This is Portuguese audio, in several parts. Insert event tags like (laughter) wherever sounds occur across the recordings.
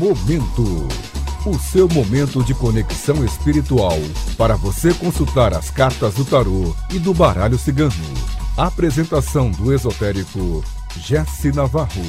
Momento. O seu momento de conexão espiritual para você consultar as cartas do tarô e do baralho cigano. Apresentação do esotérico Jesse Navarro.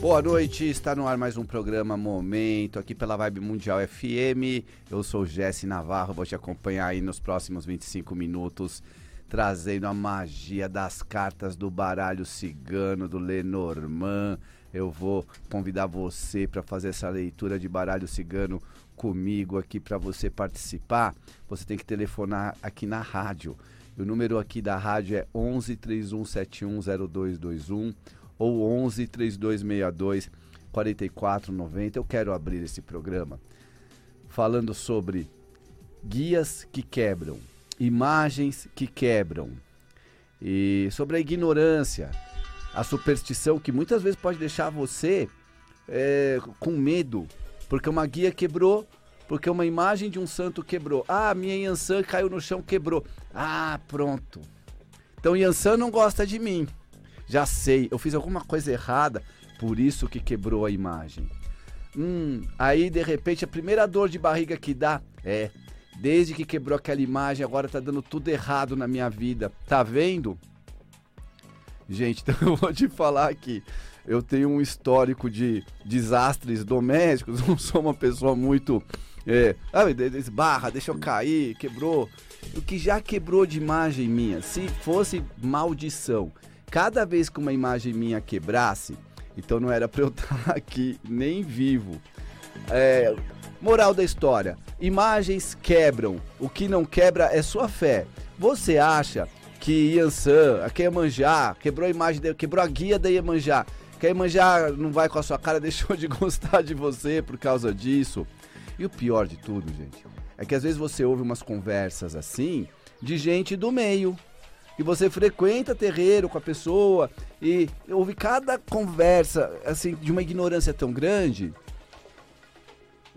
Boa noite, está no ar mais um programa Momento, aqui pela Vibe Mundial FM. Eu sou Jesse Navarro, vou te acompanhar aí nos próximos 25 minutos, trazendo a magia das cartas do baralho cigano, do Lenormand. Eu vou convidar você para fazer essa leitura de baralho cigano comigo aqui para você participar. Você tem que telefonar aqui na rádio. O número aqui da rádio é 11 3171 0221 ou 11 3262 4490. Eu quero abrir esse programa falando sobre guias que quebram, imagens que quebram e sobre a ignorância, a superstição que muitas vezes pode deixar você é, com medo, porque uma guia quebrou, porque uma imagem de um santo quebrou. Ah, minha Yansan caiu no chão, quebrou. Ah, pronto. Então Yansan não gosta de mim já sei, eu fiz alguma coisa errada, por isso que quebrou a imagem. Hum, aí de repente a primeira dor de barriga que dá é, desde que quebrou aquela imagem, agora tá dando tudo errado na minha vida. Tá vendo? Gente, (laughs) então eu vou te falar aqui. Eu tenho um histórico de desastres domésticos, (laughs) não sou uma pessoa muito. É, esbarra, deixa eu cair, quebrou. O que já quebrou de imagem minha, se fosse maldição, cada vez que uma imagem minha quebrasse, então não era para eu estar (laughs) aqui nem vivo. É, moral da história: imagens quebram, o que não quebra é sua fé. Você acha que Yansan, a Iemanjá, quebrou a imagem, de, quebrou a guia da Iemanjá, que a Iemanjá não vai com a sua cara, (laughs) deixou de gostar de você por causa disso? E o pior de tudo, gente, é que às vezes você ouve umas conversas assim de gente do meio, e você frequenta terreiro com a pessoa e ouve cada conversa assim de uma ignorância tão grande.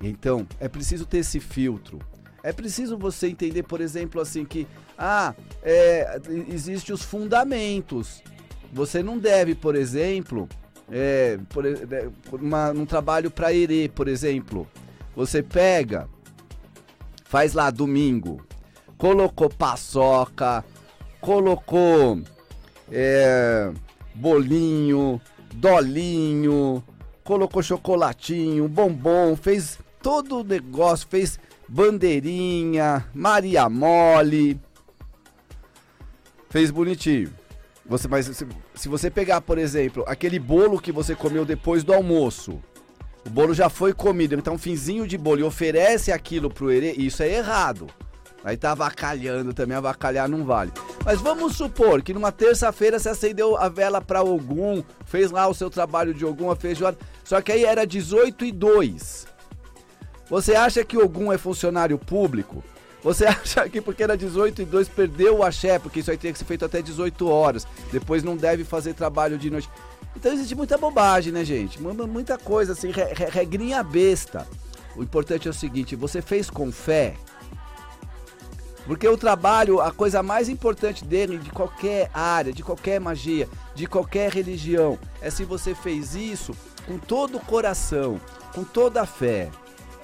Então, é preciso ter esse filtro. É preciso você entender, por exemplo, assim que ah, é, existe os fundamentos. Você não deve, por exemplo, é, por, é, uma, um trabalho para erê, por exemplo, você pega, faz lá domingo, colocou paçoca, colocou é, bolinho, dolinho, colocou chocolatinho, bombom, fez todo o negócio, fez bandeirinha, Maria Mole, fez bonitinho. Você, mas se, se você pegar, por exemplo, aquele bolo que você comeu depois do almoço, o bolo já foi comido, então um finzinho de bolo e oferece aquilo pro herê, isso é errado. Aí tá avacalhando também, avacalhar não vale. Mas vamos supor que numa terça-feira você acendeu a vela para Ogum, fez lá o seu trabalho de Ogum, a feijoada, só que aí era 18 e 2. Você acha que Ogum é funcionário público? Você (laughs) acha que porque era 18 e 2 perdeu o axé, porque isso aí tem que ser feito até 18 horas, depois não deve fazer trabalho de noite. Então existe muita bobagem, né, gente? Muita coisa assim, regrinha besta. O importante é o seguinte, você fez com fé, porque o trabalho, a coisa mais importante dele, de qualquer área, de qualquer magia, de qualquer religião, é se você fez isso com todo o coração, com toda a fé.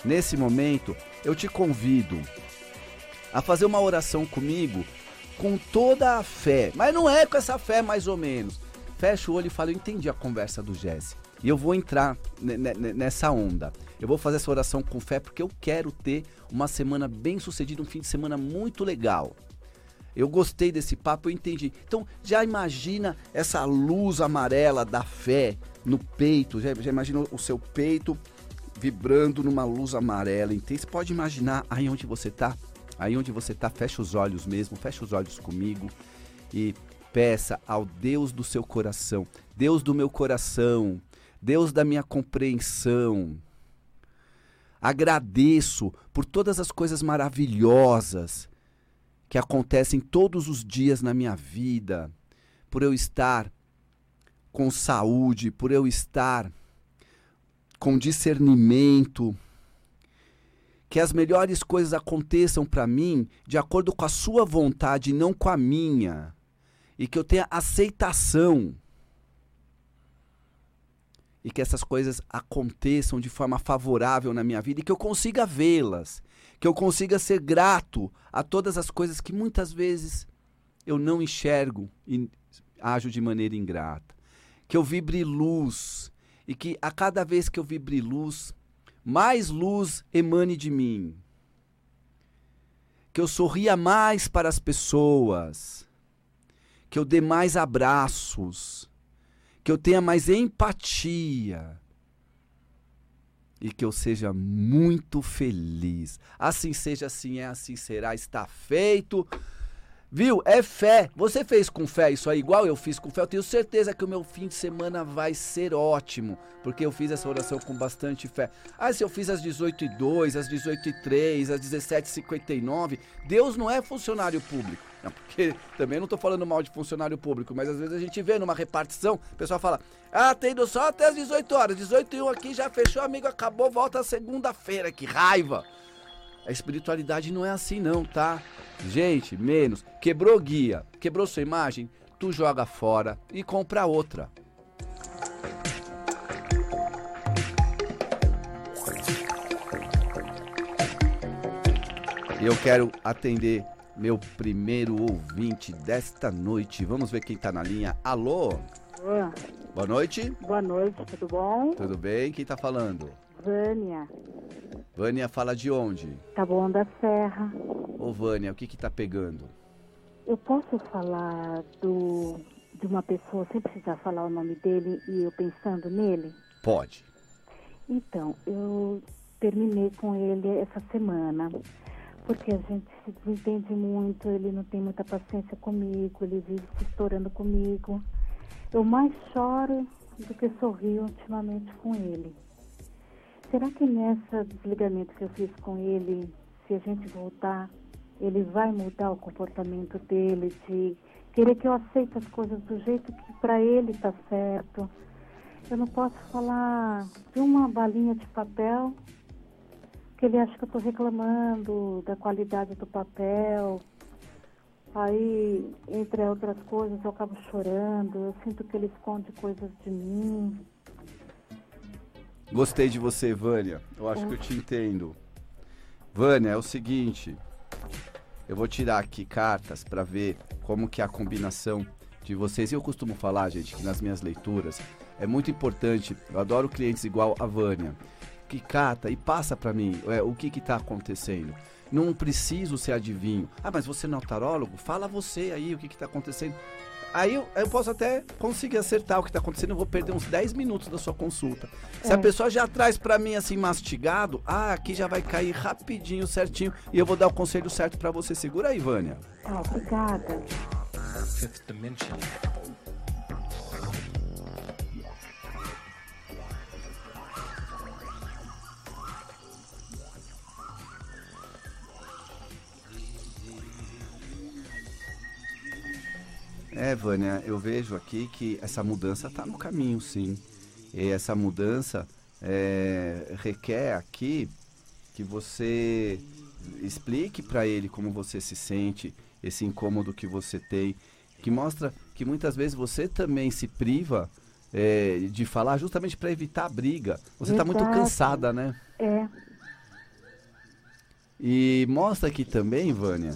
Nesse momento, eu te convido a fazer uma oração comigo com toda a fé. Mas não é com essa fé, mais ou menos. Fecha o olho e fala: Eu entendi a conversa do Jesse. E eu vou entrar nessa onda. Eu vou fazer essa oração com fé porque eu quero ter uma semana bem sucedida, um fim de semana muito legal. Eu gostei desse papo, eu entendi. Então, já imagina essa luz amarela da fé no peito, já, já imagina o seu peito vibrando numa luz amarela. Você pode imaginar aí onde você está? Aí onde você está, fecha os olhos mesmo, fecha os olhos comigo e peça ao Deus do seu coração, Deus do meu coração, Deus da minha compreensão, Agradeço por todas as coisas maravilhosas que acontecem todos os dias na minha vida, por eu estar com saúde, por eu estar com discernimento, que as melhores coisas aconteçam para mim de acordo com a sua vontade, não com a minha. e que eu tenha aceitação e que essas coisas aconteçam de forma favorável na minha vida e que eu consiga vê-las, que eu consiga ser grato a todas as coisas que muitas vezes eu não enxergo e ajo de maneira ingrata. Que eu vibre luz e que a cada vez que eu vibre luz, mais luz emane de mim. Que eu sorria mais para as pessoas. Que eu dê mais abraços que eu tenha mais empatia e que eu seja muito feliz. Assim seja, assim é, assim será, está feito. Viu? É fé. Você fez com fé isso aí, igual eu fiz com fé. Eu tenho certeza que o meu fim de semana vai ser ótimo, porque eu fiz essa oração com bastante fé. Ah, se eu fiz às 18 e 2, às 18 e 3, às 17 e 59, Deus não é funcionário público. Não, porque (laughs) também não estou falando mal de funcionário público, mas às vezes a gente vê numa repartição, o pessoal fala: Ah, tem indo só até as 18 horas, 18 e 1 aqui já fechou, amigo, acabou, volta segunda-feira, que raiva! A espiritualidade não é assim não, tá? Gente, menos. Quebrou guia, quebrou sua imagem, tu joga fora e compra outra. Eu quero atender meu primeiro ouvinte desta noite. Vamos ver quem tá na linha. Alô? Boa noite. Boa noite, tudo bom? Tudo bem? Quem tá falando? Vânia. Vânia fala de onde? Tá bom da Serra. Ô Vânia, o que que tá pegando? Eu posso falar do de uma pessoa sem precisar falar o nome dele e eu pensando nele? Pode. Então, eu terminei com ele essa semana. Porque a gente se desentende muito, ele não tem muita paciência comigo, ele vive se estourando comigo. Eu mais choro do que sorrio ultimamente com ele. Será que nessa desligamento que eu fiz com ele, se a gente voltar, ele vai mudar o comportamento dele de querer que eu aceite as coisas do jeito que para ele está certo? Eu não posso falar de uma balinha de papel que ele acha que eu estou reclamando da qualidade do papel. Aí, entre outras coisas, eu acabo chorando, eu sinto que ele esconde coisas de mim. Gostei de você, Vânia. Eu acho que eu te entendo. Vânia, é o seguinte. Eu vou tirar aqui cartas para ver como que é a combinação de vocês. E eu costumo falar, gente, que nas minhas leituras é muito importante. Eu adoro clientes igual a Vânia, que cata e passa para mim é, o que que tá acontecendo. Não preciso ser adivinho. Ah, mas você não é tarólogo? Fala você aí o que que tá acontecendo. Aí eu, eu, posso até conseguir acertar o que está acontecendo, eu vou perder uns 10 minutos da sua consulta. Se é. a pessoa já traz para mim assim mastigado, ah, aqui já vai cair rapidinho, certinho, e eu vou dar o conselho certo para você. Segura aí, Vânia. Ah, obrigada. Fifth Dimension. É, Vânia, eu vejo aqui que essa mudança está no caminho, sim. E essa mudança é, requer aqui que você explique para ele como você se sente, esse incômodo que você tem, que mostra que muitas vezes você também se priva é, de falar justamente para evitar a briga. Você está muito cansada, né? É. E mostra aqui também, Vânia,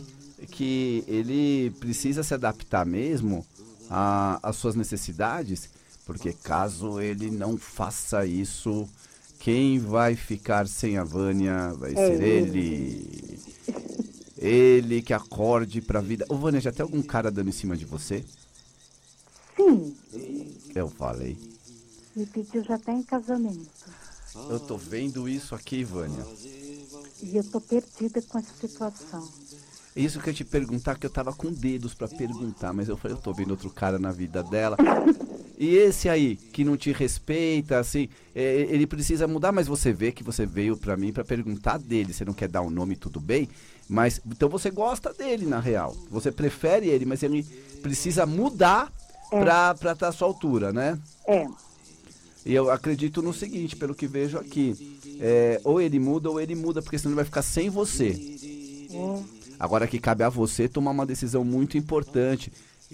que ele precisa se adaptar mesmo às suas necessidades, porque caso ele não faça isso, quem vai ficar sem a Vânia vai é ser ele. ele. Ele que acorde pra vida. Ô Vânia, já tem algum cara dando em cima de você? Sim. Eu falei. Me pediu já até em casamento. Eu tô vendo isso aqui, Vânia. E eu tô perdida com essa situação. Isso que eu te perguntar, que eu tava com dedos para perguntar, mas eu falei, eu tô vendo outro cara na vida dela. (laughs) E esse aí, que não te respeita, assim, é, ele precisa mudar, mas você vê que você veio para mim para perguntar dele. Você não quer dar o um nome, tudo bem, mas então você gosta dele, na real. Você prefere ele, mas ele precisa mudar é. pra estar tá à sua altura, né? É. E eu acredito no seguinte, pelo que vejo aqui. É, ou ele muda ou ele muda, porque senão ele vai ficar sem você. É. Agora que cabe a você tomar uma decisão muito importante.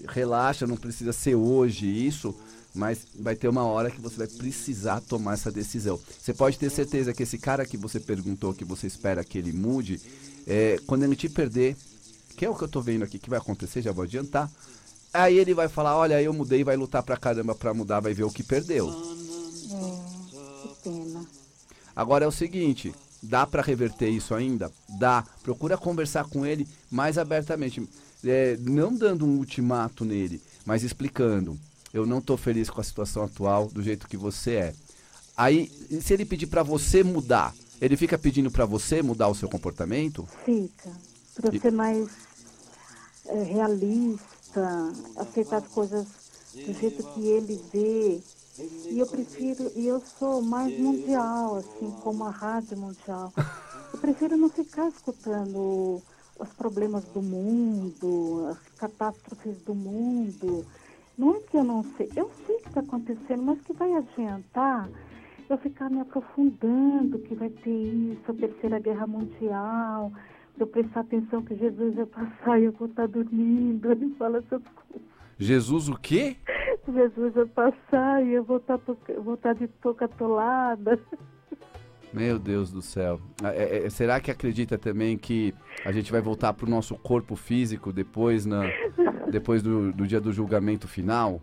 relaxa, não precisa ser hoje isso, mas vai ter uma hora que você vai precisar tomar essa decisão. Você pode ter certeza que esse cara que você perguntou, que você espera que ele mude, é, quando ele te perder, que é o que eu tô vendo aqui que vai acontecer, já vou adiantar. Aí ele vai falar, olha, eu mudei, vai lutar pra caramba pra mudar, vai ver o que perdeu. É, que pena. Agora é o seguinte, dá pra reverter isso ainda? Dá. Procura conversar com ele mais abertamente. É, não dando um ultimato nele, mas explicando. Eu não tô feliz com a situação atual do jeito que você é. Aí, se ele pedir pra você mudar, ele fica pedindo pra você mudar o seu comportamento? Fica. Pra E- ser mais é, realista, aceitar as coisas do jeito que ele vê. E eu prefiro, e eu sou mais mundial, assim, como a rádio mundial. Eu prefiro não ficar escutando os problemas do mundo, as catástrofes do mundo. Não é que eu não sei, eu sei que está acontecendo, mas que vai adiantar eu ficar me aprofundando que vai ter isso, a terceira guerra mundial, eu prestar atenção que Jesus vai passar e eu vou estar dormindo. Ele fala essas coisas. Jesus o quê? Jesus vai passar e eu vou estar, eu vou estar de touca atolada. Meu Deus do céu. Ah, é- é- será que acredita também que a gente vai voltar pro nosso corpo físico depois, na, depois do, do dia do julgamento final?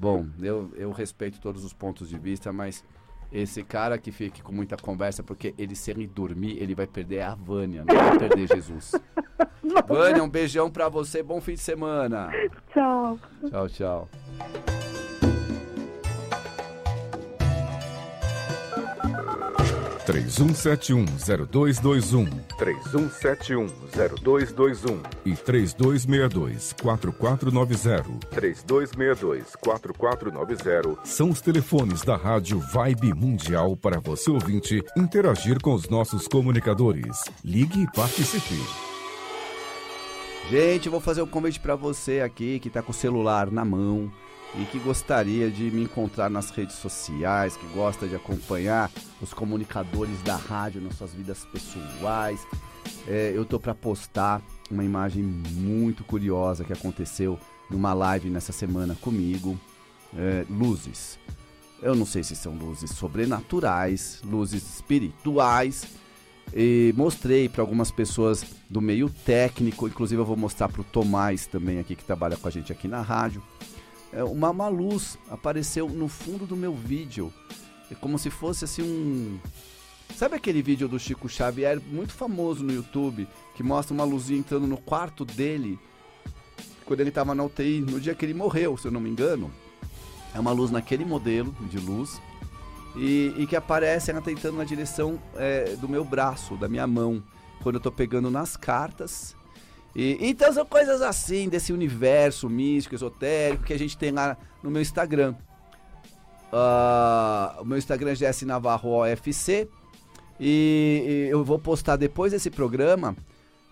Bom, eu, eu respeito todos os pontos de vista, mas esse cara que fique com muita conversa, porque ele se ele dormir, ele vai perder a Vânia, não vai perder Jesus. (laughs) Vânia, um beijão pra você, bom fim de semana. Tchau. Tchau, tchau. Três um sete um zero dois dois um. 31710221 e três dois meia dois quatro quatro nove zero. 3262-4490 são os telefones da Rádio Vibe Mundial para você ouvinte interagir com os nossos comunicadores. Ligue e participe. Gente, eu vou fazer um convite pra você aqui que tá com o celular na mão e que gostaria de me encontrar nas redes sociais, que gosta de acompanhar os comunicadores da rádio nas suas vidas pessoais. É, eu tô pra postar uma imagem muito curiosa que aconteceu numa live nessa semana comigo. É, luzes. Eu não sei se são luzes sobrenaturais, luzes espirituais, e mostrei para algumas pessoas do meio técnico, inclusive eu vou mostrar para o Tomás também aqui que trabalha com a gente aqui na rádio. É, uma, uma luz apareceu no fundo do meu vídeo, é como se fosse assim um Sabe aquele vídeo do Chico Xavier muito famoso no YouTube que mostra uma luzinha entrando no quarto dele quando ele estava na UTI, no dia que ele morreu, se eu não me engano? É uma luz naquele modelo de luz e, e que aparece ela tentando na direção é, do meu braço, da minha mão, quando eu tô pegando nas cartas. E, então são coisas assim, desse universo místico, esotérico, que a gente tem lá no meu Instagram. Ah, o meu Instagram é GS Navarro OFC. E, e eu vou postar depois desse programa,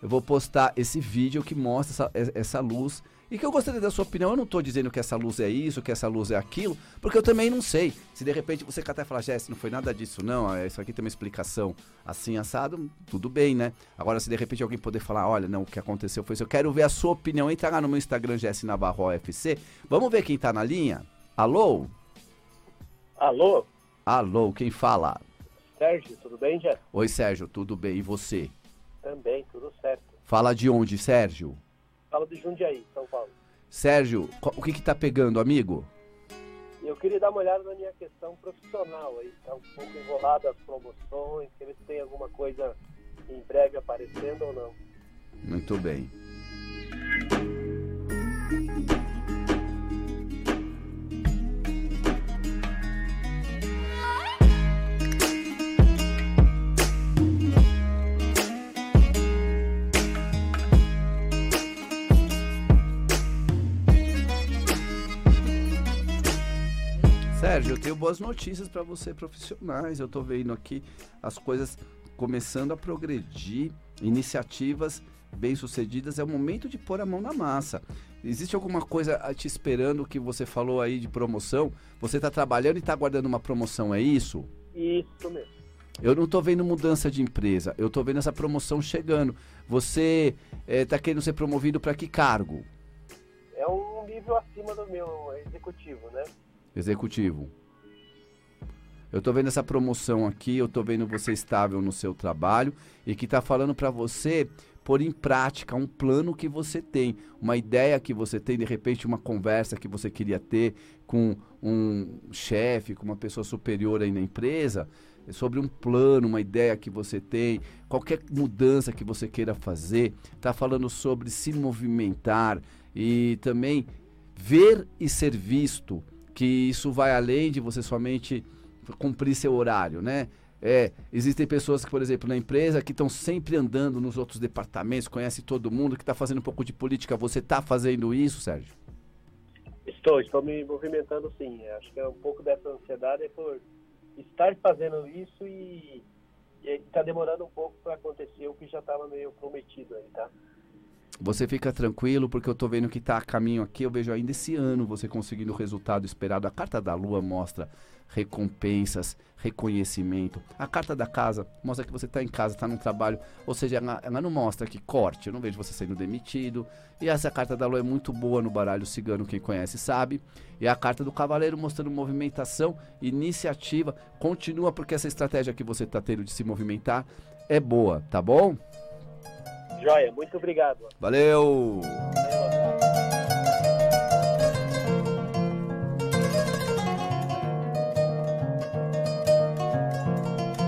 eu vou postar esse vídeo que mostra essa, essa luz. E que eu gostaria da sua opinião. Eu não tô dizendo que essa luz é isso, que essa luz é aquilo, porque eu também não sei. Se de repente você e falar, Jess, não foi nada disso, não. é, Isso aqui tem uma explicação assim, assado, tudo bem, né? Agora, se de repente alguém poder falar, olha, não, o que aconteceu foi isso, eu quero ver a sua opinião. Entra lá no meu Instagram, Jess Navarro OFC. Vamos ver quem tá na linha? Alô? Alô, Alô, quem fala? Sérgio, tudo bem, Jé? Oi, Sérgio, tudo bem? E você? Também, tudo certo. Fala de onde, Sérgio? Fala de Jundiaí, São Paulo. Sérgio, o que que tá pegando, amigo? Eu queria dar uma olhada na minha questão profissional aí. Tá um pouco enrolada as promoções, se tem alguma coisa em breve aparecendo ou não. Muito bem. Tenho boas notícias para você, profissionais. Eu tô vendo aqui as coisas começando a progredir, iniciativas bem-sucedidas. É o momento de pôr a mão na massa. Existe alguma coisa te esperando que você falou aí de promoção? Você está trabalhando e está aguardando uma promoção, é isso? Isso mesmo. Eu não tô vendo mudança de empresa, eu tô vendo essa promoção chegando. Você está querendo ser promovido para que cargo? nível acima do meu executivo, né? Executivo. Eu tô vendo essa promoção aqui, eu tô vendo você estável no seu trabalho e que tá falando para você pôr em prática um plano que você tem, uma ideia que você tem, de repente uma conversa que você queria ter com um chefe, com uma pessoa superior aí na empresa, sobre um plano, uma ideia que você tem, qualquer mudança que você queira fazer, está falando sobre se movimentar e também ver e ser visto, que isso vai além de você somente cumprir seu horário, né? É, existem pessoas que, por exemplo, na empresa que estão sempre andando nos outros departamentos, conhece todo mundo, que está fazendo um pouco de política. Você está fazendo isso, Sérgio? Estou, estou me movimentando sim. Acho que é um pouco dessa ansiedade é por estar fazendo isso e está demorando um pouco para acontecer o que já estava meio prometido aí, tá? Você fica tranquilo porque eu estou vendo que está a caminho aqui. Eu vejo ainda esse ano você conseguindo o resultado esperado. A carta da Lua mostra recompensas, reconhecimento. A carta da casa mostra que você está em casa, está no trabalho, ou seja, ela, ela, não mostra que corte, eu não vejo você sendo demitido. E essa carta da lua é muito boa no baralho cigano, quem conhece sabe. E a carta do cavaleiro mostrando movimentação, iniciativa. Continua porque essa estratégia que você está tendo de se movimentar é boa, tá bom? Joia, muito obrigado. Valeu.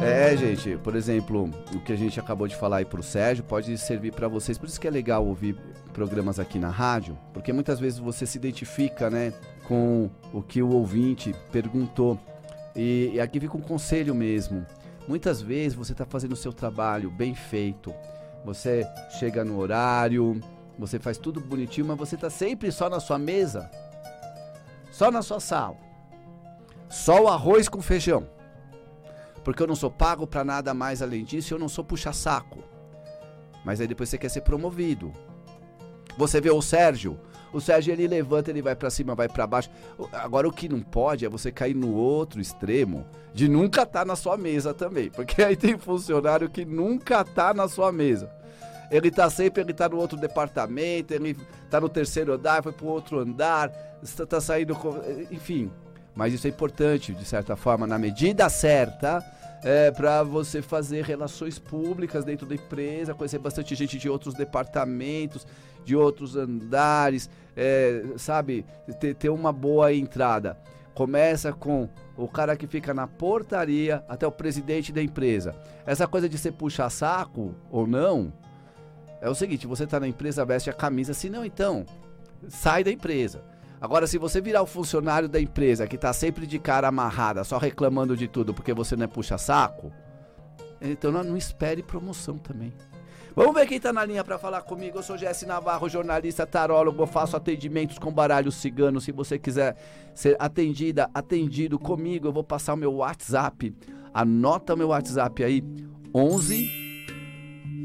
É, gente, por exemplo, o que a gente acabou de falar aí pro Sérgio pode servir para vocês. Por isso que é legal ouvir programas aqui na rádio, porque muitas vezes você se identifica, né, com o que o ouvinte perguntou. E, e aqui fica um conselho mesmo. Muitas vezes você está fazendo o seu trabalho bem feito. Você chega no horário, você faz tudo bonitinho, mas você está sempre só na sua mesa, só na sua sala. Só o arroz com feijão porque eu não sou pago para nada mais além disso, eu não sou puxa-saco. Mas aí depois você quer ser promovido. Você vê o Sérgio, o Sérgio ele levanta, ele vai para cima, vai para baixo. Agora o que não pode é você cair no outro extremo de nunca estar tá na sua mesa também, porque (laughs) aí tem funcionário que nunca tá na sua mesa. Ele tá sempre, ele tá no outro departamento, ele tá no terceiro andar, foi pro outro andar, está tá saindo, enfim. Mas isso é importante, de certa forma, na medida certa, é, para você fazer relações públicas dentro da empresa, conhecer bastante gente de outros departamentos, de outros andares, é, sabe? Ter, ter uma boa entrada. Começa com o cara que fica na portaria até o presidente da empresa. Essa coisa de ser puxar saco ou não, é o seguinte: você está na empresa, veste a camisa, se não, então, sai da empresa. Agora, se você virar o funcionário da empresa que tá sempre de cara amarrada, só reclamando de tudo porque você não é puxa-saco, então não, não, espere promoção também. Vamos ver quem tá na linha para falar comigo. Eu sou Jesse Navarro, jornalista tarólogo. Eu faço atendimentos com baralho cigano. Se você quiser ser atendida, atendido comigo, eu vou passar o meu WhatsApp. Anota meu WhatsApp aí: 11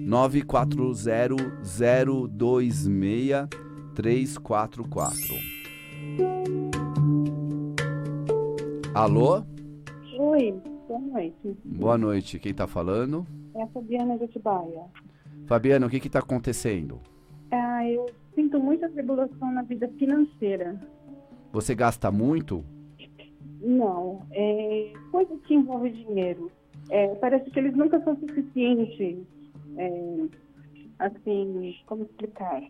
940 026 344. Alô? Oi, boa noite. Boa noite, quem está falando? É a Fabiana de Atibaia. Fabiana, o que está acontecendo? Ah, eu sinto muita tribulação na vida financeira. Você gasta muito? Não, é coisa que envolve dinheiro. É, parece que eles nunca são suficientes. É, assim, como explicar?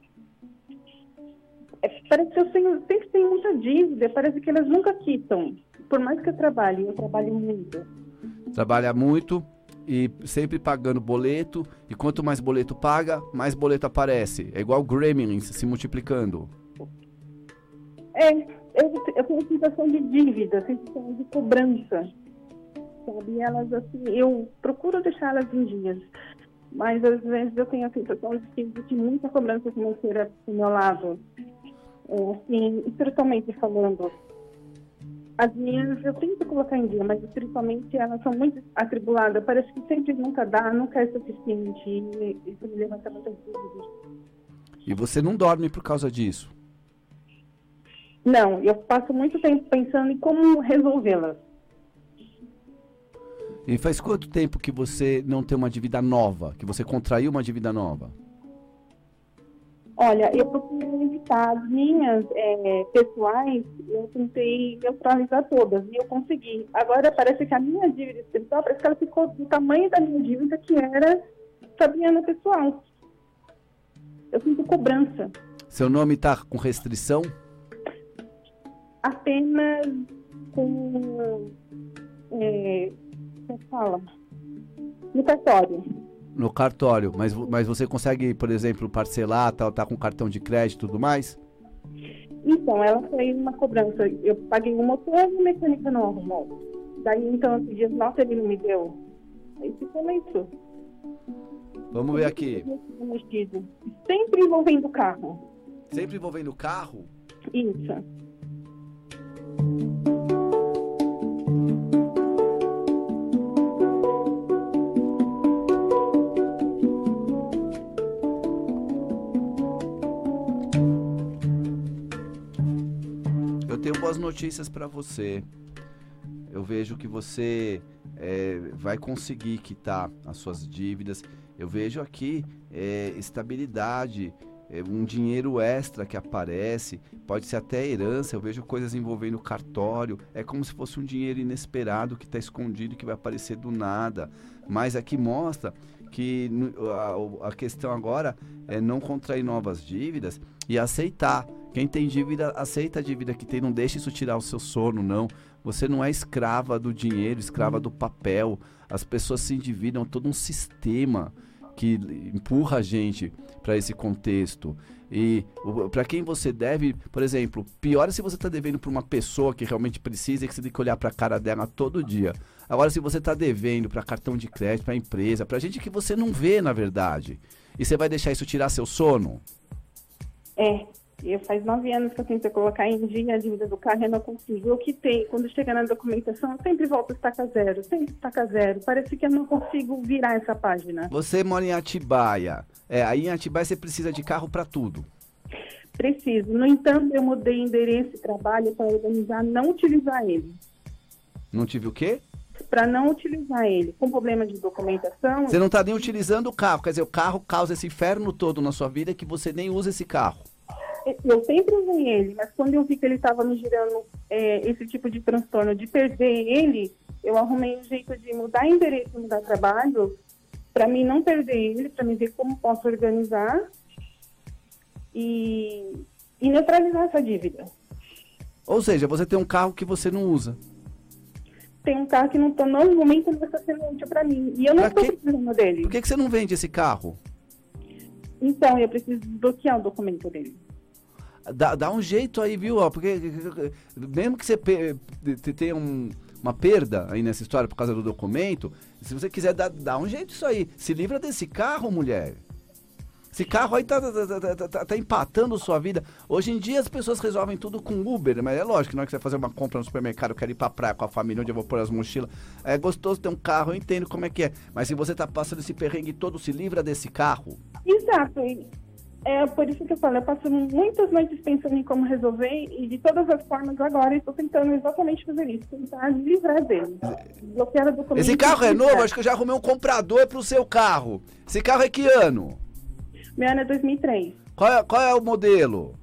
É, parece que eu tenho, sempre tenho muita dívida, parece que elas nunca quitam. Por mais que eu trabalhe, eu trabalho muito. Trabalha muito e sempre pagando boleto, e quanto mais boleto paga, mais boleto aparece. É igual Gremlins se multiplicando. É, eu, eu tenho sensação de dívida, sensação de cobrança. Sabe? Elas, assim, eu procuro deixá-las em dias. Mas às vezes eu tenho a sensação de que existe muita cobrança financeira do meu lado é, assim, espiritualmente falando, as minhas eu tento colocar em dia, mas espiritualmente elas são muito atribuladas. Parece que sempre nunca dá, nunca é suficiente. E isso me levanta muitas dúvidas. E você não dorme por causa disso? Não, eu passo muito tempo pensando em como resolvê-las. E faz quanto tempo que você não tem uma dívida nova? Que você contraiu uma dívida nova? Olha, eu procurei evitar as minhas é, pessoais, eu tentei neutralizar todas e eu consegui. Agora parece que a minha dívida espiritual, parece que ela ficou do tamanho da minha dívida que era Fabiana pessoal. Eu sinto cobrança. Seu nome tá com restrição? Apenas com. É, como fala? No cartório. No cartório, mas, mas você consegue, por exemplo, parcelar, tá, tá com cartão de crédito e tudo mais? Então, ela fez uma cobrança. Eu paguei o motor e a mecânica não arrumou. Daí, então, esses dias, nossa, ele não me deu. Aí ficou isso. Vamos ver aqui. Sempre envolvendo o carro. Sempre envolvendo o carro? Isso. Notícias para você. Eu vejo que você é, vai conseguir quitar as suas dívidas. Eu vejo aqui é, estabilidade, é, um dinheiro extra que aparece, pode ser até herança. Eu vejo coisas envolvendo cartório. É como se fosse um dinheiro inesperado que está escondido que vai aparecer do nada. Mas aqui mostra que a, a questão agora é não contrair novas dívidas e aceitar. Quem tem dívida, aceita a dívida que tem, não deixe isso tirar o seu sono, não. Você não é escrava do dinheiro, escrava do papel. As pessoas se endividam, todo um sistema que empurra a gente para esse contexto. E para quem você deve, por exemplo, pior é se você está devendo para uma pessoa que realmente precisa e que você tem que olhar para a cara dela todo dia. Agora, se você está devendo para cartão de crédito, para empresa, para gente que você não vê, na verdade, e você vai deixar isso tirar seu sono? É, e faz nove anos que eu tentei colocar em dia a dívida do carro e não consigo. O que tem, quando chega na documentação, eu sempre volto a estaca zero, sempre estaca zero. Parece que eu não consigo virar essa página. Você mora em Atibaia. É, aí em Atibaia você precisa de carro para tudo. Preciso. No entanto, eu mudei endereço e trabalho para organizar não utilizar ele. Não tive o quê? Para não utilizar ele. Com problema de documentação. Você não está nem utilizando o carro. Quer dizer, o carro causa esse inferno todo na sua vida que você nem usa esse carro eu sempre usei ele, mas quando eu vi que ele estava me girando é, esse tipo de transtorno de perder ele, eu arrumei um jeito de mudar endereço, mudar trabalho, para mim não perder ele, para me ver como posso organizar e, e neutralizar essa dívida. Ou seja, você tem um carro que você não usa. Tem um carro que não está, no momento não está sendo útil para mim. E eu não estou precisando dele. Por que, que você não vende esse carro? Então, eu preciso bloquear o documento dele. Dá, dá um jeito aí, viu? Porque mesmo que você tenha um, uma perda aí nessa história por causa do documento, se você quiser dar, dar um jeito isso aí. Se livra desse carro, mulher. Esse carro aí tá, tá, tá, tá, empatando sua vida. Hoje em dia as pessoas resolvem tudo com Uber, mas é lógico que na hora que você vai fazer uma compra no supermercado, eu quero ir pra praia com a família, onde eu vou pôr as mochilas. É gostoso ter um carro, eu entendo como é que é. Mas se você tá passando esse perrengue todo, se livra desse carro. Exato. É por isso que eu falo, eu passo muitas noites pensando em como resolver e de todas as formas agora estou tentando exatamente fazer isso, tentar livrar dele. Bloquear a. Esse carro é novo? Acho que eu já arrumei um comprador para o seu carro. Esse carro é que ano? Meu ano é 2003. Qual é, qual é o modelo?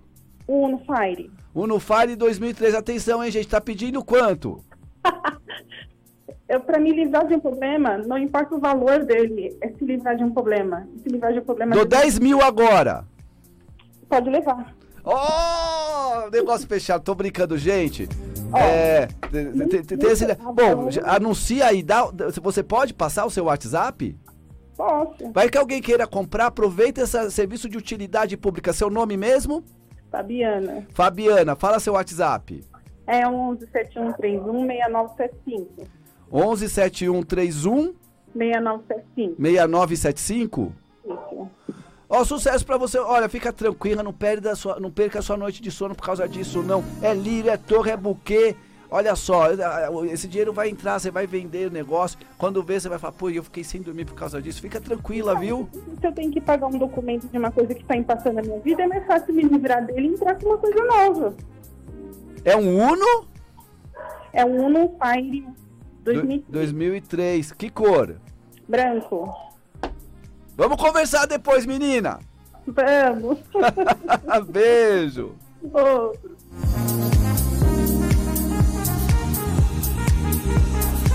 O Uno Fire. Uno Fire 2003. Atenção, hein, gente? Tá pedindo quanto? (laughs) para me livrar de um problema, não importa o valor dele, é se livrar de um problema. Se livrar de um problema. Dou 10 mil agora. Pode levar. Oh, negócio fechado. Tô brincando, gente. Oh, é, tem, esse, bom, anuncia aí. Dá, você pode passar o seu WhatsApp? Posso. Vai que alguém queira comprar, aproveita esse serviço de utilidade pública. Seu nome mesmo? Fabiana. Fabiana, fala seu WhatsApp. É 11 7131 6975. 11 7131 6975. 6975? Isso. Ó, sucesso pra você. Olha, fica tranquila, não, perde sua, não perca a sua noite de sono por causa disso, não. É lírio, é torre, é buquê. Olha só, esse dinheiro vai entrar, você vai vender o negócio. Quando vê, você vai falar, pô, eu fiquei sem dormir por causa disso. Fica tranquila, viu? Se eu tenho que pagar um documento de uma coisa que está passando na minha vida, é mais fácil me livrar dele e entrar com uma coisa nova. É um Uno? É um Uno Fire 2003. 2003. Que cor? Branco. Vamos conversar depois, menina. Vamos. (laughs) Beijo. Outro.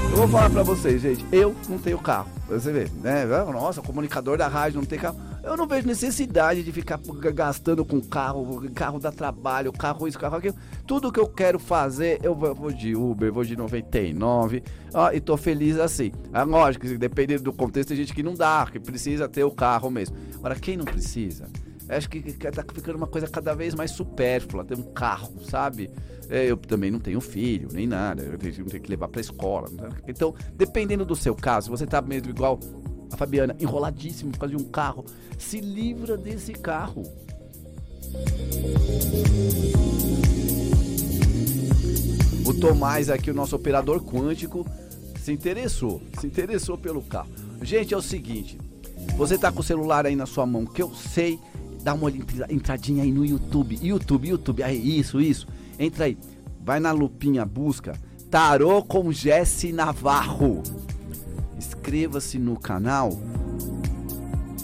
Eu vou falar pra vocês, gente. Eu não tenho carro. Você vê, né? Nossa, comunicador da rádio não tem carro. Eu não vejo necessidade de ficar gastando com carro, carro dá trabalho, carro isso, carro aquilo. Tudo que eu quero fazer, eu vou de Uber, vou de 99, ó, e tô feliz assim. É lógico, dependendo do contexto, tem gente que não dá, que precisa ter o carro mesmo. Agora, quem não precisa? Acho que tá ficando uma coisa cada vez mais supérflua, ter um carro, sabe? É, eu também não tenho filho, nem nada. Eu tenho, que levar pra escola. Né? Então, dependendo do seu caso, você tá mesmo igual a Fabiana, enroladíssimo por causa de um carro, se livra desse carro. O Tomás aqui, o nosso operador quântico, se interessou, se interessou pelo carro. Gente, é o seguinte, você tá com o celular aí na sua mão, que eu sei, dá uma entradinha aí no YouTube, YouTube, YouTube, aí isso, isso. Entra aí, vai na lupinha, busca Tarô com Jesse Navarro. Inscreva-se no canal.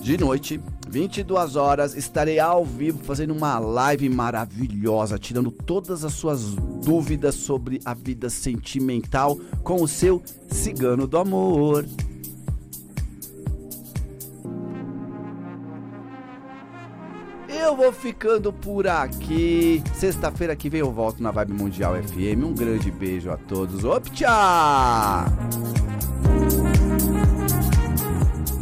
De noite, 22 horas, estarei ao vivo fazendo uma live maravilhosa, tirando todas as suas dúvidas sobre a vida sentimental com o seu cigano do amor. Eu vou ficando por aqui. Sexta-feira que vem eu volto na Vibe Mundial FM. Um grande beijo a todos. Op, tchau!